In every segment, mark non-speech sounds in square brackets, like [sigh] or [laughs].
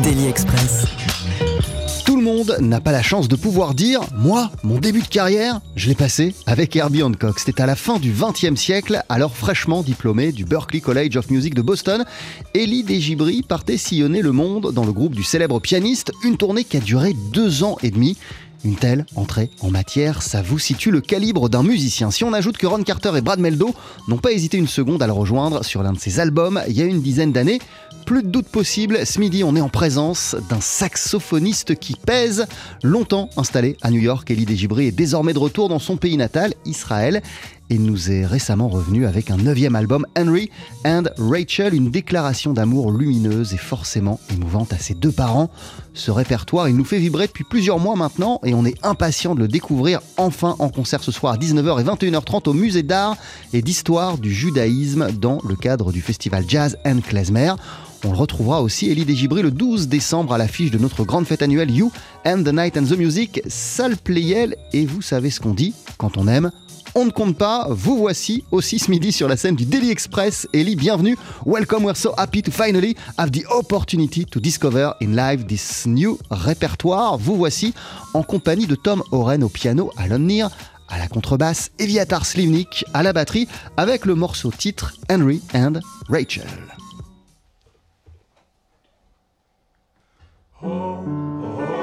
Daily Express. Tout le monde n'a pas la chance de pouvoir dire Moi, mon début de carrière, je l'ai passé avec Herbie Hancock. C'était à la fin du XXe siècle, alors fraîchement diplômé du Berklee College of Music de Boston. Elie Desgibri partait sillonner le monde dans le groupe du célèbre pianiste, une tournée qui a duré deux ans et demi. Une telle entrée en matière, ça vous situe le calibre d'un musicien. Si on ajoute que Ron Carter et Brad Meldo n'ont pas hésité une seconde à le rejoindre sur l'un de ses albums il y a une dizaine d'années, plus de doute possible, ce midi on est en présence d'un saxophoniste qui pèse. Longtemps installé à New York, Elie Desgibri est désormais de retour dans son pays natal, Israël. Et nous est récemment revenu avec un neuvième album, Henry and Rachel, une déclaration d'amour lumineuse et forcément émouvante à ses deux parents. Ce répertoire, il nous fait vibrer depuis plusieurs mois maintenant et on est impatient de le découvrir enfin en concert ce soir à 19h et 21h30 au Musée d'art et d'histoire du judaïsme dans le cadre du festival Jazz and Klezmer. On le retrouvera aussi, Elie Desgibri, le 12 décembre à l'affiche de notre grande fête annuelle You and the Night and the Music, salle Playel. Et vous savez ce qu'on dit quand on aime on ne compte pas, vous voici aussi ce midi sur la scène du Daily Express. Ellie, bienvenue. Welcome, we're so happy to finally have the opportunity to discover in live this new répertoire. Vous voici en compagnie de Tom Oren au piano, Alon Neer à la contrebasse, Eviatar Slivnik à la batterie, avec le morceau titre Henry and Rachel. La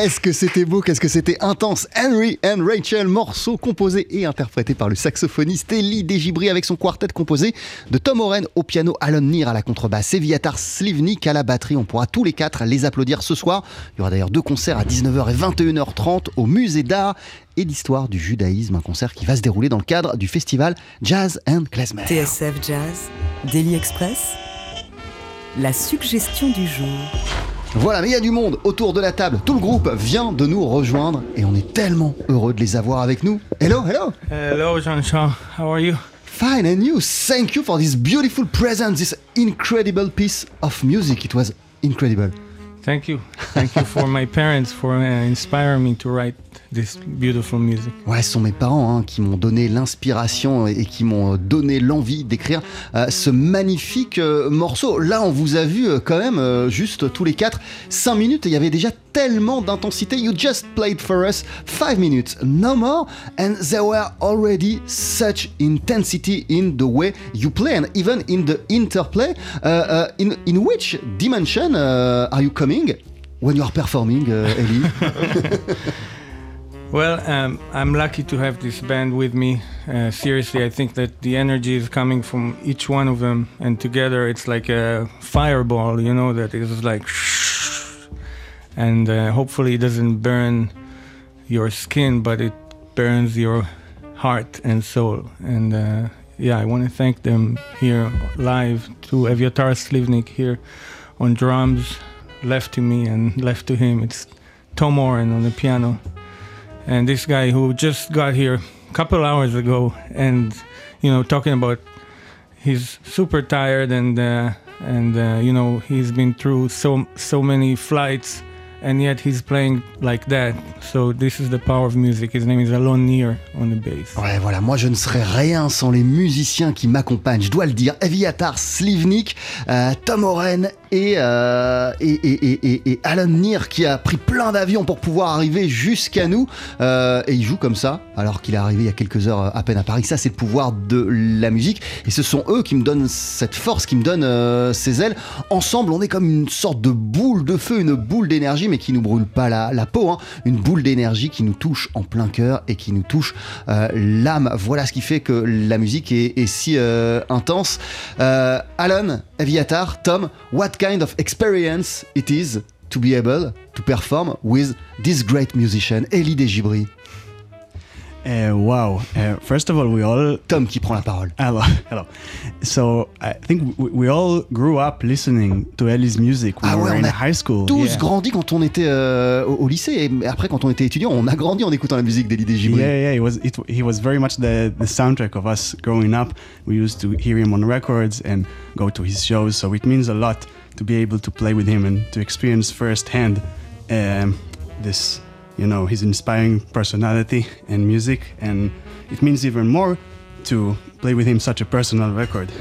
Qu'est-ce que c'était beau, qu'est-ce que c'était intense? Henry and Rachel, morceau composé et interprété par le saxophoniste Elie Desgibri avec son quartet composé de Tom Oren au piano, Alon Nir à la contrebasse, Eviatar Slivnik à la batterie. On pourra tous les quatre les applaudir ce soir. Il y aura d'ailleurs deux concerts à 19h et 21h30 au musée d'art et d'histoire du judaïsme, un concert qui va se dérouler dans le cadre du festival Jazz and Klezmer. TSF Jazz, Daily Express, la suggestion du jour. Voilà, mais il y a du monde autour de la table. Tout le groupe vient de nous rejoindre et on est tellement heureux de les avoir avec nous. Hello, hello. Hello, Jean-Charles. How are you? Fine, and you? Thank you for this beautiful present, this incredible piece of music. It was incredible. Thank you. Thank you for my parents for uh, inspiring me to write this beautiful music. Ouais, ce sont mes parents hein, qui m'ont donné l'inspiration et qui m'ont donné l'envie d'écrire euh, ce magnifique euh, morceau. Là, on vous a vu euh, quand même, euh, juste tous les quatre, 5 minutes et il y avait déjà tellement d'intensité. You just played for us 5 minutes, no more, and there were already such intensity in the way you play and even in the interplay. Uh, uh, in, in which dimension uh, are you coming? When you are performing, uh, Ellie? [laughs] Well, um, I'm lucky to have this band with me. Uh, seriously, I think that the energy is coming from each one of them, and together it's like a fireball, you know, that is like, [laughs] and uh, hopefully it doesn't burn your skin, but it burns your heart and soul. And uh, yeah, I want to thank them here live to Evyatar Slivnik here on drums, left to me and [laughs] left to him. It's Tom Oren on the piano and this guy who just got here a couple hours ago and you know talking about he's super tired and uh, and uh, you know he's been through so so many flights and yet he's playing like that. So this is the power of music. His name is Alon Nir on the bass. Ouais, voilà, moi je ne serais rien sans les musiciens qui m'accompagnent, je dois le dire. Eviatar Slivnik, euh, Tom Oren et, euh, et, et, et, Alan Nir qui a pris plein d'avions pour pouvoir arriver jusqu'à nous. Euh, et il joue comme ça, alors qu'il est arrivé il y a quelques heures à peine à Paris. Ça, c'est le pouvoir de la musique. Et ce sont eux qui me donnent cette force, qui me donnent euh, ces ailes. Ensemble, on est comme une sorte de boule de feu, une boule d'énergie, mais qui nous brûle pas la, la peau. hein. Une boule d'énergie qui nous touche en plein cœur et qui nous touche euh, l'âme. Voilà ce qui fait que la musique est, est si euh, intense. Euh, Alan, Eviatar, Tom, what kind of experience it is to be able to perform with this great musician, Elie Desgibri Uh, wow. Uh, first of all, we all. Tom qui prend la parole. Hello. Hello. So I think we, we all grew up listening to Ellie's music when Ah we ouais, were in high school. Tous yeah. grandi quand on était euh, au, au lycée et après quand on était étudiant, on a grandi en écoutant la musique d'Elie Desgibri. Yeah, yeah, he was it, he was very much the, the soundtrack of us growing up. We used to hear him on records and go to his shows, so it means a lot to be able to play with him and to experience firsthand um, this, you know, his inspiring personality and music. And it means even more to play with him such a personal record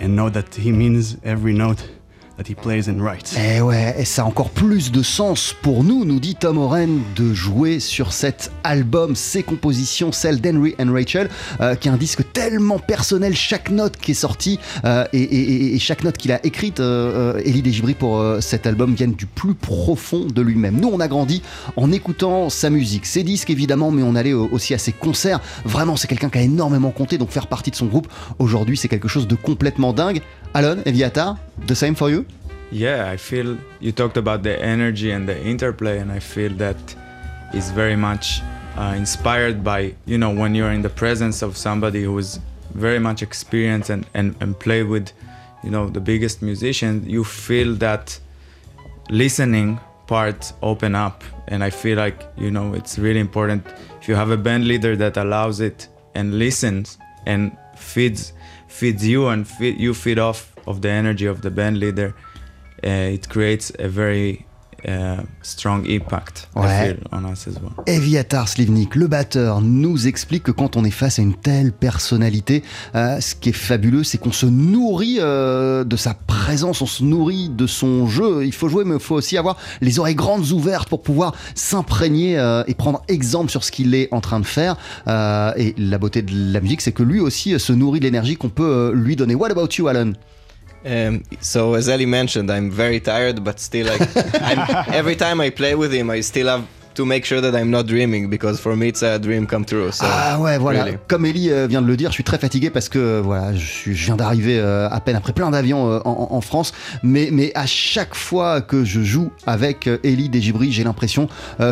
and know that he means every note that he plays and writes. Et ouais, et ça a encore plus de sens pour nous, nous dit Tom Oren, de jouer sur cet album, ses compositions, celles d'Henry and Rachel, euh, qui est un disque tellement personnel, chaque note qui est sortie euh, et, chaque note qu'il a écrite, euh, euh, Elie Desgibri pour cet album viennent du plus profond de lui-même. Nous, on a grandi en écoutant sa musique, ses disques évidemment, mais on allait aussi à ses concerts. Vraiment, c'est quelqu'un qui a énormément compté, donc faire partie de son groupe aujourd'hui, c'est quelque chose de complètement dingue. Alon, Eviatar, the same for you? Yeah, I feel you talked about the energy and the interplay, and I feel that is very much uh, inspired by you know when you're in the presence of somebody who is very much experienced and, and, and play with you know the biggest musicians, you feel that listening part open up, and I feel like you know it's really important. If you have a band leader that allows it and listens and feeds feeds you and feed, you feed off of the energy of the band leader uh, it creates a very uh, strong impact Ouais. On us as well. Eviatar Slivnik, le batteur, nous explique que quand on est face à une telle personnalité, euh, ce qui est fabuleux, c'est qu'on se nourrit euh, de sa présence, on se nourrit de son jeu. Il faut jouer, mais il faut aussi avoir les oreilles grandes ouvertes pour pouvoir s'imprégner euh, et prendre exemple sur ce qu'il est en train de faire. Euh, et la beauté de la musique, c'est que lui aussi euh, se nourrit de l'énergie qu'on peut euh, lui donner. What about you, Alan? Um, so as Ellie mentioned, I'm very tired, but still, like I'm, [laughs] every time I play with him, I still have to make sure that I'm not dreaming because for me it's a dream come true. So, Ah ouais, voilà. really. Comme Ellie euh, vient de le dire, je suis très fatigué parce que voilà, je, suis- je viens d'arriver euh, à peine après plein d'avions euh, en, en France. Mais, mais à chaque fois que je joue avec Ellie Desgibri, j'ai l'impression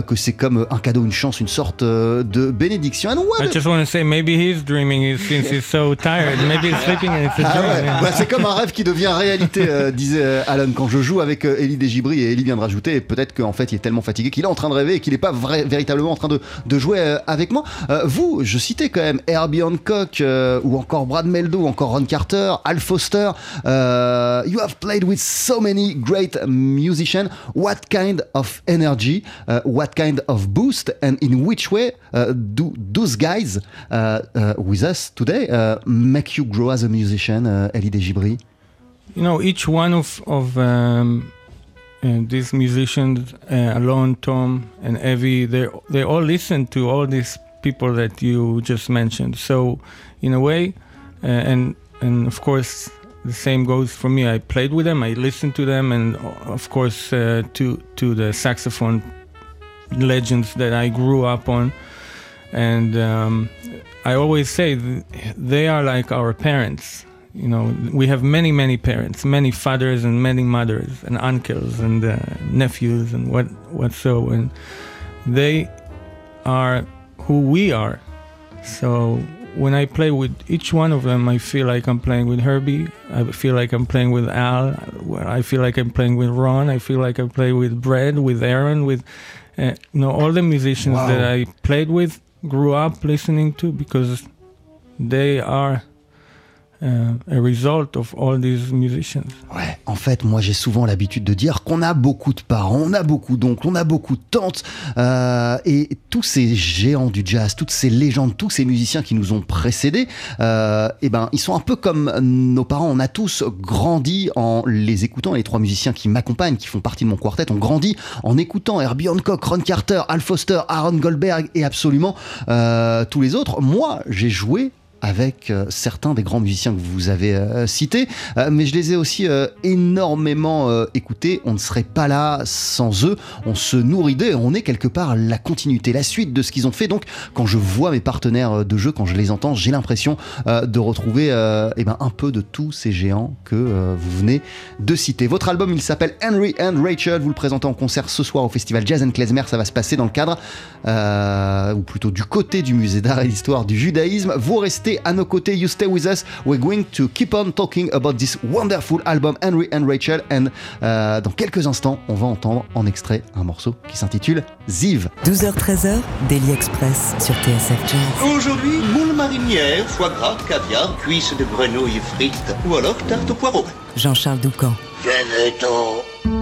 que c'est comme un cadeau, une chance, une sorte de bénédiction. And what I just want to say maybe he's dreaming since he's so tired. Maybe he's sleeping and it's a Ah dream. ouais, yeah. bah, c'est comme un rêve qui devient réalité, euh, disait Alan. Quand je joue avec Ellie Desgibri et Ellie vient de rajouter, peut-être qu'en fait il est tellement fatigué qu'il est en train de rêver et qu'il n'est pas vrai- véritablement en train de, de jouer euh, avec moi. Euh, vous, je citais quand même Herbie Hancock euh, ou encore Brad Meldo encore Ron Carter, Al Foster. You have played with so many great musicians. What kind of energy, uh, what kind of boost, and in which way uh, do those guys uh, with us today make you grow as a musician, Elie Desgibri? you know each one of of um, uh, these musicians uh, alone tom and evie they they all listen to all these people that you just mentioned. So in a way uh, and and of course the same goes for me. I played with them i listened to them and uh, of course uh, to to the saxophone legends that i grew up on. And um, i always say th- they are like our parents you know we have many many parents many fathers and many mothers and uncles and uh, nephews and what what so and they are who we are so when i play with each one of them i feel like i'm playing with herbie i feel like i'm playing with al i feel like i'm playing with ron i feel like i play with brad with aaron with uh, you know all the musicians Wow. that i played with grew up listening to because they are a result of all these musicians. Ouais, en fait, moi j'ai souvent l'habitude de dire qu'on a beaucoup de parents, on a beaucoup d'oncles, on a beaucoup de tantes, euh, et tous ces géants du jazz, toutes ces légendes, tous ces musiciens qui nous ont précédés, euh, eh ben, ils sont un peu comme nos parents. On a tous grandi en les écoutant. Les trois musiciens qui m'accompagnent, qui font partie de mon quartet, ont grandi en écoutant Herbie Hancock, Ron Carter, Al Foster, Aaron Goldberg et absolument euh, tous les autres. Moi, j'ai joué avec euh, certains des grands musiciens que vous avez euh, cités, euh, mais je les ai aussi énormément écoutés. On ne serait pas là sans eux. On se nourrit d'eux on est quelque part la continuité, la suite de ce qu'ils ont fait. Donc, quand je vois mes partenaires de jeu, quand je les entends, j'ai l'impression de retrouver eh ben, un peu de tous ces géants que vous venez de citer. Votre album, il s'appelle Henry and Rachel. Vous le présentez en concert ce soir au festival Jazz and Klezmer. Ça va se passer dans le cadre, ou plutôt du côté du musée d'art et d'histoire du judaïsme. Vous restez à nos côtés. You stay with us. We're going to keep on talking about this wonderful album Henry and Rachel. And euh, dans quelques instants, on va entendre en extrait un morceau qui s'intitule Ziv. 12h-13h, Daily Express sur TSF Jazz. Aujourd'hui, moule marinière, foie gras, caviar, cuisses de grenouille frites ou alors tarte au poireau. Jean-Charles Doucan. Venez-t'en. Thank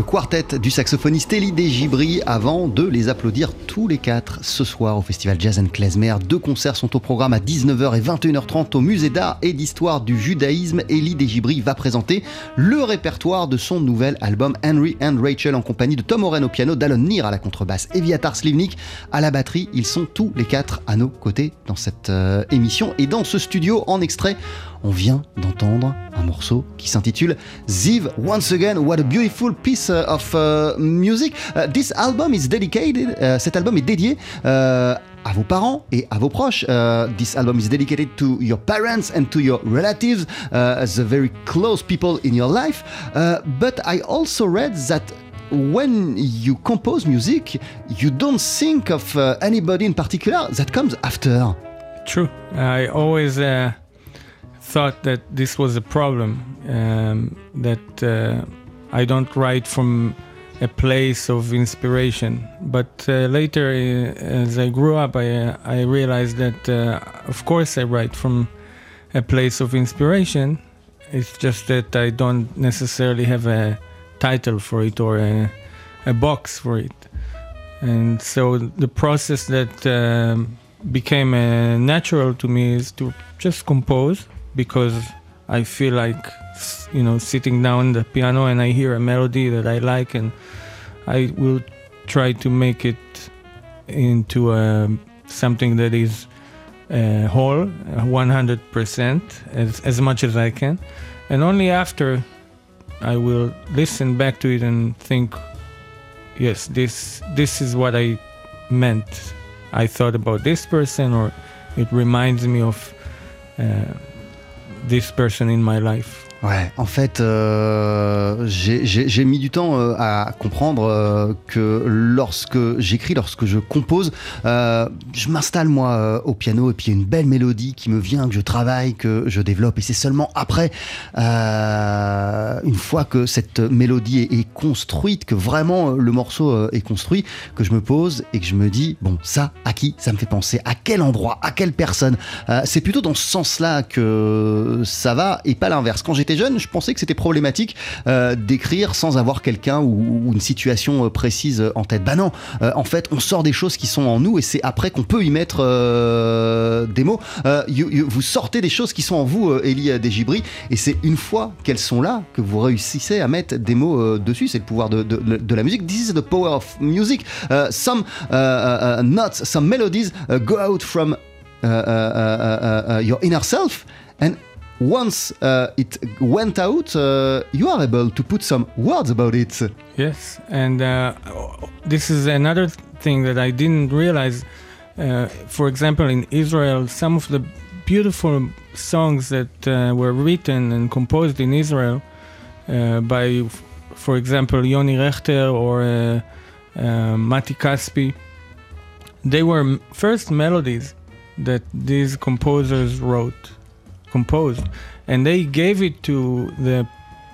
le quartet du saxophoniste Elie Desgibri avant de les applaudir tous les quatre ce soir au festival Jazz and Klezmer. Deux concerts sont au programme à 19h et 21h30 au musée d'art et d'histoire du judaïsme. Elie Desgibri va présenter le répertoire de son nouvel album Henry and Rachel en compagnie de Tom Oren au piano, Dallon Nir à la contrebasse et Viatar Slivnik à la batterie. Ils sont tous les quatre à nos côtés dans cette euh, émission et dans ce studio en extrait on vient d'entendre un morceau qui s'intitule Ziv Once Again. What a beautiful piece uh, of uh, music. Uh, this album is dedicated. cet album est dédié à vos parents et à vos proches. this album is dedicated to your parents and to your relatives, the very close people in your life. but I also read that when you compose music, you don't think of anybody in particular that comes after. True. I always uh, thought that this was a problem, um, that uh, I don't write from a place of inspiration. But uh, later, uh, as I grew up, I, uh, I realized that, uh, of course, I write from a place of inspiration. It's just that I don't necessarily have a title for it or a, a box for it. And so the process that um, became uh, natural to me is to just compose because I feel like you know sitting down the piano and I hear a melody that I like and I will try to make it into a, um, something that is uh, whole 100% as, as much as I can. And only after I will listen back to it and think yes this this is what I meant. I thought about this person or it reminds me of uh, this person in my life. Ouais, en fait, euh, j'ai mis du temps euh, à comprendre euh, que lorsque j'écris, lorsque je compose, je m'installe moi au piano et puis il y a une belle mélodie qui me vient, que je travaille, que je développe. Et c'est seulement après, une fois que cette mélodie est, construite, que vraiment le morceau est construit, que je me pose et que je me dis, bon, ça, à qui ça me fait penser? À quel endroit? À quelle personne? C'est plutôt dans ce sens-là que ça va et pas l'inverse. Quand j'étais jeune, je pensais que c'était problématique euh, d'écrire sans avoir quelqu'un ou, une situation euh, précise en tête. Bah non, euh, en fait, on sort des choses qui sont en nous et c'est après qu'on peut y mettre des mots. vous sortez des choses qui sont en vous, Elie Desgibri, et c'est une fois qu'elles sont là que vous réussissez à mettre des mots dessus. C'est le pouvoir de, de, la musique. This is the power of music. some notes, some melodies go out from your inner self and once uh, it went out, uh, you are able to put some words about it. Yes, and uh, this is another thing that I didn't realize. Uh, for example, in Israel, some of the beautiful songs that uh, were written and composed in Israel uh, by, for example, Yoni Rechter or Mati Kaspi, they were first melodies that these composers wrote composed, and they gave it to the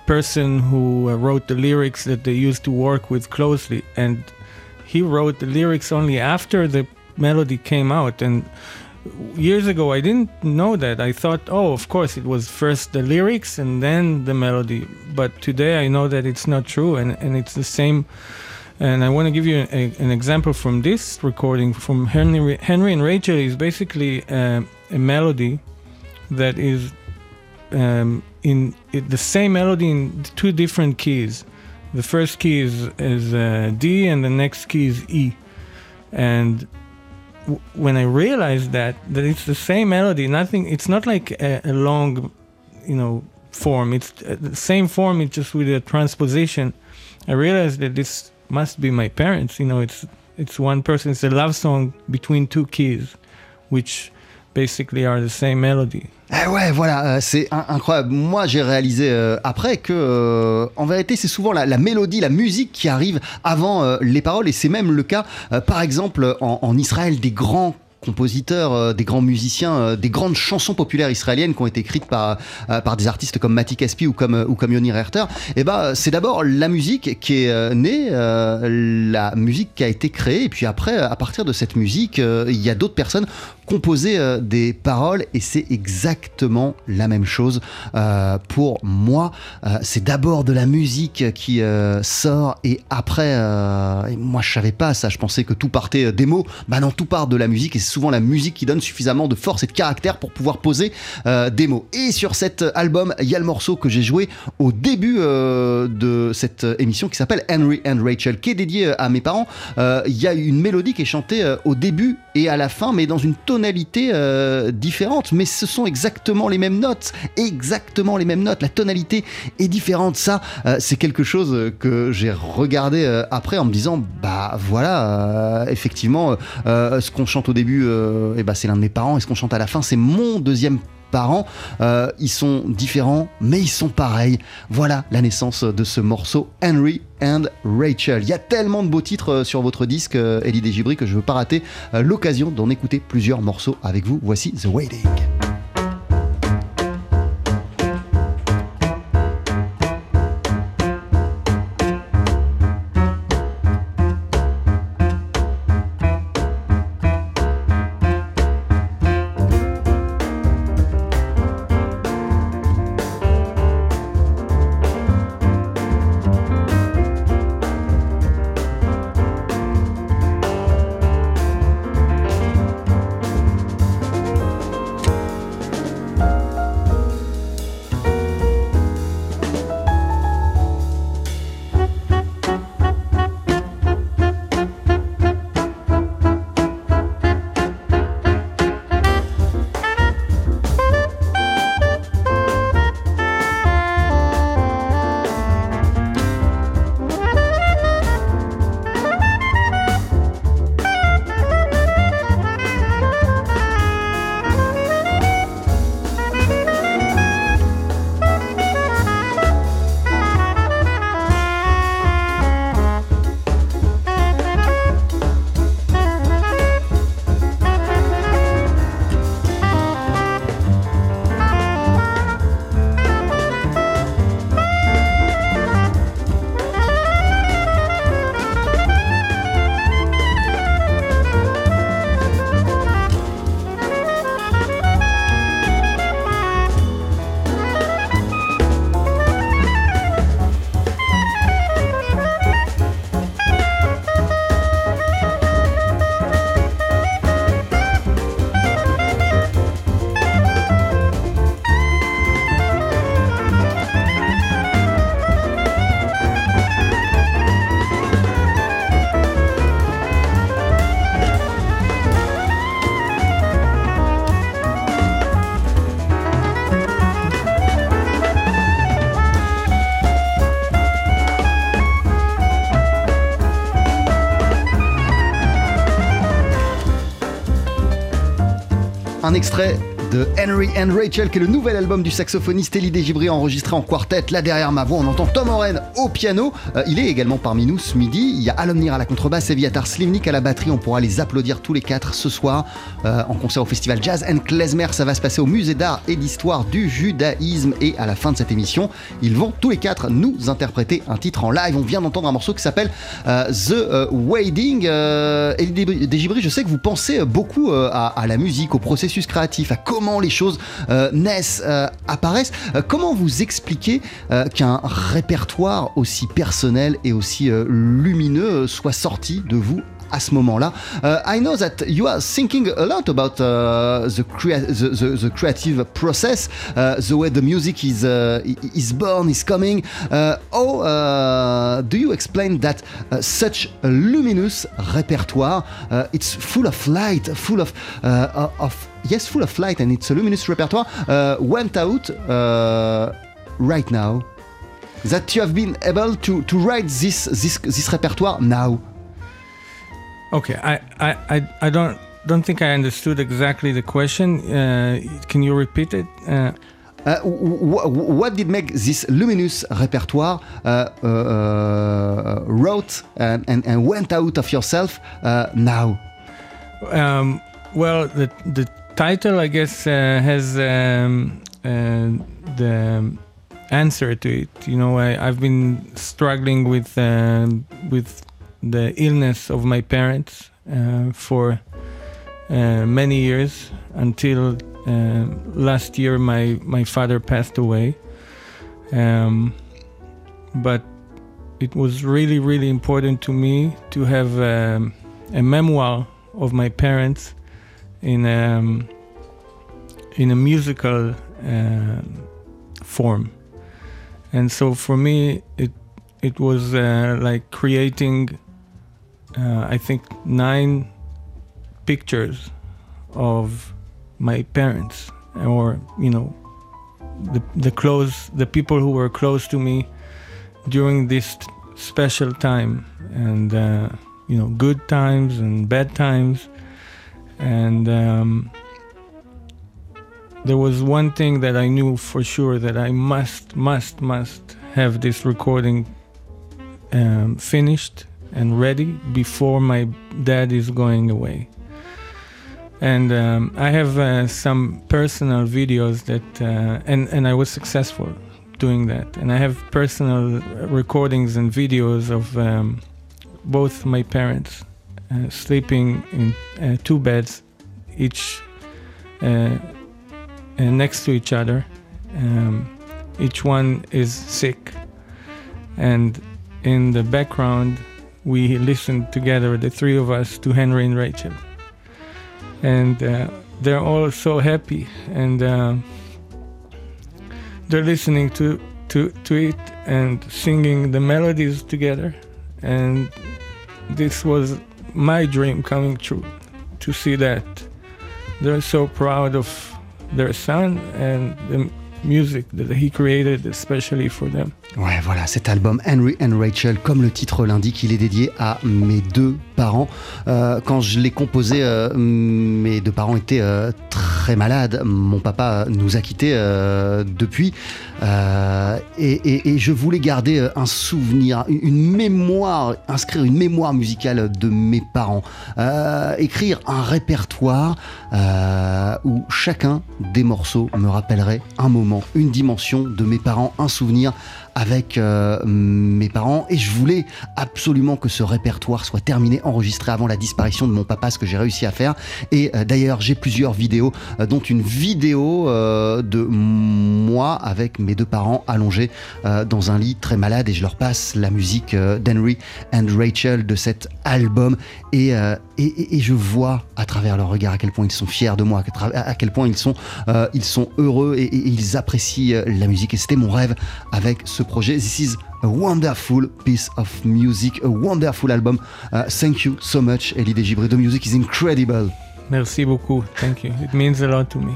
person who uh, wrote the lyrics that they used to work with closely, and he wrote the lyrics only after the melody came out. And years ago i didn't know that. I thought oh of course it was first the lyrics and then the melody. But today i know that it's not true and, and it's the same. And i want to give you a, an example from this recording from henry, henry and rachel is basically uh, a melody that is um, in the same melody in two different keys. The first key is, is uh, D, and the next key is E. And w- when I realized that that it's the same melody, nothing. It's not like a, a long, you know, form. It's uh, the same form. It's just with a transposition. I realized that this must be my parents. You know, it's it's one person. It's a love song between two keys, which basically are the same melody. Eh ouais, voilà, euh, c'est incroyable. Moi, j'ai réalisé euh, après que, euh, en vérité, c'est souvent la, mélodie, la musique qui arrive avant les paroles, et c'est même le cas, par exemple, en, Israël, des grands compositeurs, des grands musiciens, des grandes chansons populaires israéliennes qui ont été écrites par, par des artistes comme Mati Kaspi ou comme, ou comme Yoni Rechter, et eh ben, c'est d'abord la musique qui est née, la musique qui a été créée, et puis après, à partir de cette musique, il y a d'autres personnes composer euh, des paroles et c'est exactement la même chose euh, pour moi. Euh, c'est d'abord de la musique qui sort et après, et moi je savais pas ça, je pensais que tout partait des mots. Bah non, tout part de la musique et c'est souvent la musique qui donne suffisamment de force et de caractère pour pouvoir poser des mots. Et sur cet album, il y a le morceau que j'ai joué au début de cette émission qui s'appelle Henry and Rachel, qui est dédié à mes parents. Il y a une mélodie qui est chantée au début et à la fin, mais dans une tonalité euh, différente. Mais ce sont exactement les mêmes notes, exactement les mêmes notes. La tonalité est différente. Ça, euh, c'est quelque chose que j'ai regardé euh, après en me disant, bah voilà, euh, effectivement, euh, ce qu'on chante au début, euh, eh ben, c'est l'un de mes parents, et ce qu'on chante à la fin, c'est mon deuxième parent. Euh, ils sont différents, mais ils sont pareils. Voilà la naissance de ce morceau Henry and Rachel. Il y a tellement de beaux titres euh, sur votre disque, euh, Elie Desgibri, que je ne veux pas rater euh, l'occasion d'en écouter plusieurs morceaux avec vous. Voici The Waiting. Un extrait de Henry and Rachel, qui est le nouvel album du saxophoniste Elie Desgibri enregistré en quartet. Là derrière ma voix, on entend Tom Oren au piano. Euh, il est également parmi nous ce midi. Il y a Alomnir à la contrebasse et Viatar Slivnik à la batterie. On pourra les applaudir tous les quatre ce soir euh, en concert au festival Jazz and Klezmer. Ça va se passer au musée d'art et d'histoire du judaïsme. Et à la fin de cette émission, ils vont tous les quatre nous interpréter un titre en live. On vient d'entendre un morceau qui s'appelle euh, The Wading. Elie Desgibri, je sais que vous pensez beaucoup à la musique, au processus créatif, à comment les choses euh, naissent, euh, apparaissent. Euh, comment vous expliquez qu'un répertoire aussi personnel et aussi lumineux soit sorti de vous à ce moment-là? I know that you are thinking a lot about uh, the, crea- the, the, creative process, uh, the way the music is uh, is born, is coming. How uh, do you explain that such a luminous repertoire? It's full of light, full of of yes, full of light, and it's a luminous repertoire. Uh, went out uh, right now. That you have been able to, to write this this this repertoire now. Okay, I, I, I, I don't don't think I understood exactly the question. Uh, can you repeat it? Uh, Uh, wh- wh- what did make this luminous repertoire uh, uh, uh, wrote and, and, and went out of yourself uh, now? um, well, the the title, I guess, uh, has um, uh, the answer to it. You know, I, I've been struggling with um with the illness of my parents uh, for uh, many years until uh, last year my my father passed away. Um, but it was really really important to me to have um, a memoir of my parents in um, in a musical uh, form, and so for me it it was uh, like creating uh, I think nine pictures of my parents or you know the the close the people who were close to me during this special time. And uh, you know good times and bad times and um, there was one thing that I knew for sure that I must must must have this recording um, finished and ready before my dad is going away. And um, I have uh, some personal videos that uh, and and I was successful doing that. And I have personal recordings and videos of um, both my parents uh, sleeping in uh, two beds each uh, uh, next to each other. Um, each one is sick. And in the background we listened together the three of us to Henry and Rachel. And they're all so happy. And they're listening to, to, to it and singing the melodies together. And this was my dream coming true to see that they're so proud of their son and the music that he created especially for them Ouais, voilà, cet album Henry and Rachel, comme le titre l'indique, il est dédié à mes deux parents. Euh, quand je l'ai composé, euh, mes deux parents étaient euh, très malades. Mon papa nous a quittés depuis. Et, je voulais garder un souvenir, une mémoire, inscrire une mémoire musicale de mes parents. Écrire un répertoire où chacun des morceaux me rappellerait un moment, une dimension de mes parents, un souvenir avec euh, mes parents. Et je voulais absolument que ce répertoire soit terminé, enregistré avant la disparition de mon papa, ce que j'ai réussi à faire. Et euh, d'ailleurs, j'ai plusieurs vidéos, euh, dont une vidéo de moi avec mes deux parents allongés dans un lit très malade. Et je leur passe la musique d'Henry and Rachel de cet album. Et, et, et, je vois à travers leur regard à quel point ils sont fiers de moi, quel point ils sont, ils sont heureux et, ils apprécient la musique. Et c'était mon rêve avec ce projet. This is a wonderful piece of music, a wonderful album. Uh, thank you so much, Elie Desgibri. The music is incredible. Merci beaucoup. Thank you. It means a lot to me.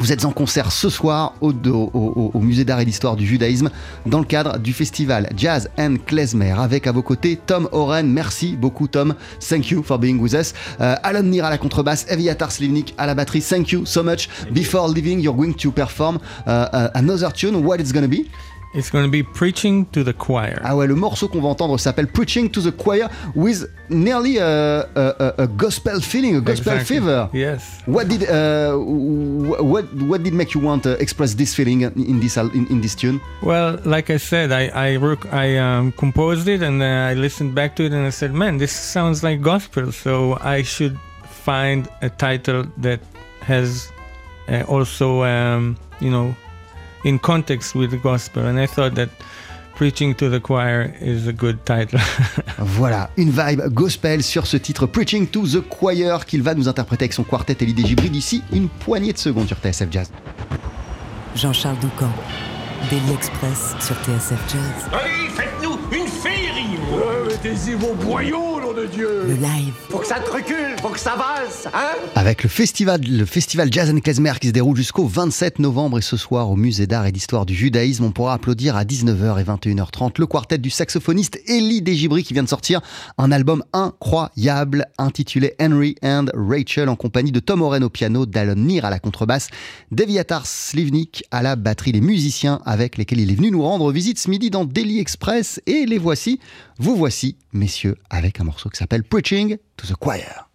Vous êtes en concert ce soir au, au, au, au Musée d'art et d'histoire du judaïsme dans le cadre du festival Jazz and Klezmer avec à vos côtés Tom Oren. Merci beaucoup Tom. Thank you for being with us. Uh, Alan Nir à la contrebasse, Eviatar Slivnik à la batterie. Thank you so much. Before leaving, you're going to perform uh, uh, another tune. What it's gonna be? It's going to be Preaching to the Choir. Ah ouais, le morceau qu'on va entendre s'appelle Preaching to the Choir with nearly a, a, a gospel feeling, a gospel Exactly. fever. Yes. What did uh, what what did make you want to express this feeling in this in, in this tune? Well, like I said, I I, I um, composed it and then I listened back to it and I said, man, this sounds like gospel. So I should find a title that has uh, also, um, you know, in context with the gospel. And I thought that Preaching to the Choir is a good title. [laughs] Voilà, une vibe gospel sur ce titre Preaching to the Choir qu'il va nous interpréter avec son quartet et l'idée Gibri d'ici une poignée de secondes sur TSF Jazz. Jean-Charles Doucan, Daily Express sur TSF Jazz. Allez, faites-nous une féerie Mettez-y vos boyaux, nom de Dieu. Le live. Faut que ça te recule, faut que ça avance, hein Avec le festival, le festival Jazz and Klezmer qui se déroule jusqu'au 27 novembre et ce soir au musée d'art et d'histoire du judaïsme, on pourra applaudir à 19h et 21h30 le quartet du saxophoniste Elie Desgibri qui vient de sortir un album incroyable intitulé Henry and Rachel en compagnie de Tom Oren au piano, d'Alon Nir à la contrebasse, Deviatar Slivnik à la batterie, les musiciens avec lesquels il est venu nous rendre visite ce midi dans Daily Express. Et les voici, vous voici messieurs avec un morceau qui s'appelle Preaching to the Choir.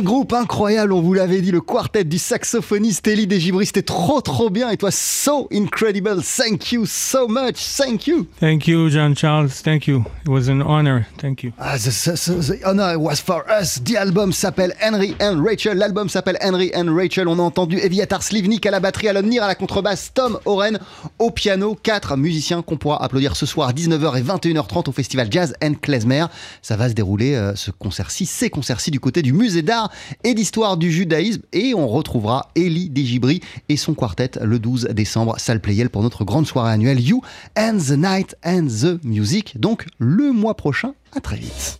Un groupe incroyable, on vous l'avait dit, le quartet du saxophoniste Elie Desgibris, c'était trop trop bien et toi, so incredible, thank you so much, thank you. Thank you, John Charles. Thank you. It was an honor. Thank you. Ah, the, the, the honor was for us. The album s'appelle Henry and Rachel. L'album s'appelle Henry and Rachel. On a entendu Eviatar Slivnik à la batterie, Alon Nir à la contrebasse, Tom Oren au piano. Quatre musiciens qu'on pourra applaudir ce soir à 19h et 21h30 au festival Jazz and Klezmer. Ça va se dérouler, euh, ce concert-ci, ces concerts-ci du côté du musée d'art et d'histoire du judaïsme. Et on retrouvera Elie Degibri et son quartet le 12 décembre, salle Playel, pour notre grande soirée annuelle You and the Night and the Music. Donc le mois prochain, à très vite.